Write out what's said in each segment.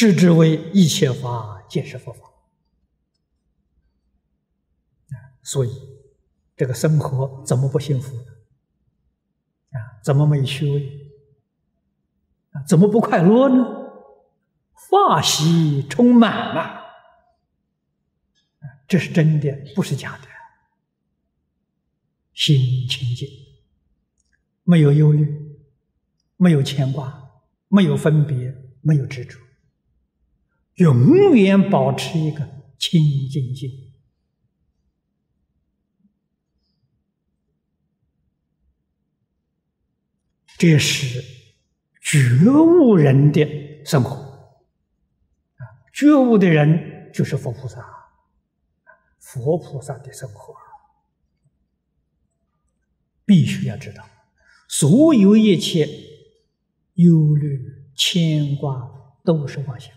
视之为一切法皆是佛法。所以这个生活怎么不幸福呢？啊，怎么没趣味？啊，怎么不快乐呢？法喜充满了，这是真的，不是假的。心清净，没有忧虑，没有牵挂，没有分别，没有执着，永远保持一个清净心。这是觉悟人的生活！觉悟的人就是佛菩萨，佛菩萨的生活。必须要知道，所有一切忧虑、牵挂都是妄想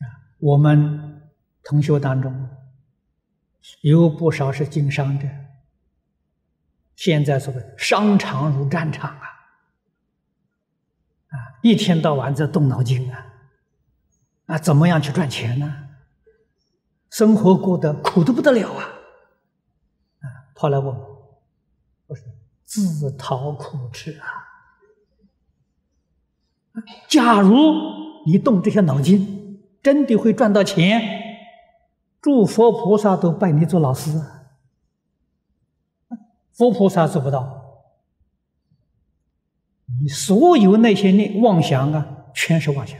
啊！我们同学当中有不少是经商的，现在所谓商场如战场啊！啊，一天到晚在动脑筋啊！啊，怎么样去赚钱呢？生活过得苦的不得了啊！啊，跑来我，我说自讨苦吃啊！假如你动这些脑筋，真的会赚到钱，诸佛菩萨都拜你做老师！佛菩萨做不到，你所有那些念妄想啊，全是妄想。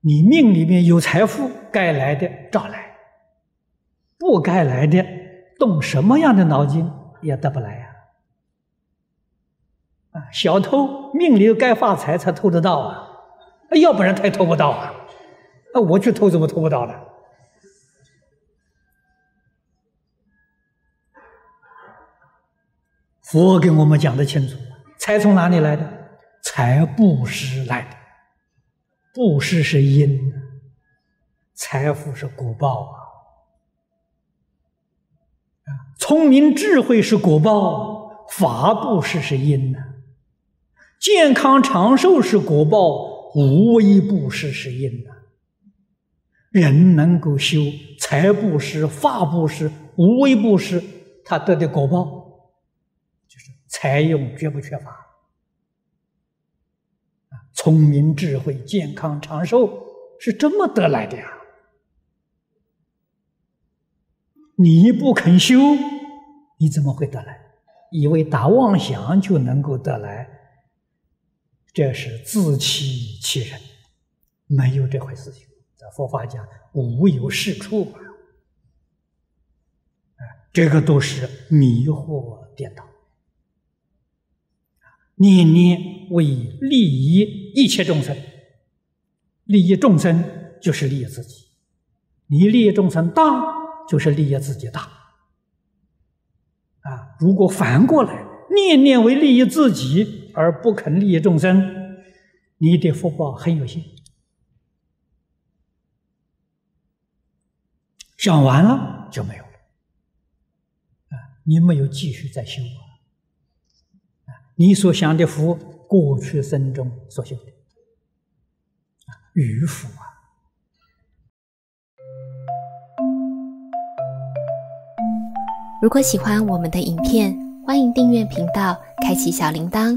你命里面有财富，该来的照来，不该来的，动什么样的脑筋也得不来呀！啊，啊小偷命里该发财才偷得到啊，要不然他也偷不到啊！那我去偷怎么偷不到呢？佛给我们讲的清楚，财从哪里来的？财布施来的。布施是因，财富是果报啊！啊，聪明智慧是果报，法布施是因呢；健康长寿是果报，无为布施是因的。人能够修财布施、法布施、无为布施，他得的果报就是财用绝不缺乏。聪明、智慧、健康、长寿是这么得来的呀！你不肯修，你怎么会得来？以为打妄想就能够得来，这是自欺欺人，没有这回事情。在佛法讲，无有是处啊！这个都是迷惑颠倒。念念为利益一切众生，利益众生就是利益自己。你利益众生大，就是利益自己大。啊，如果反过来，念念为利益自己而不肯利益众生，你的福报很有限。想完了就没有了。啊，你没有继续再修啊。你所想的福，过去生中所修的啊，迂腐啊！如果喜欢我们的影片，欢迎订阅频道，开启小铃铛，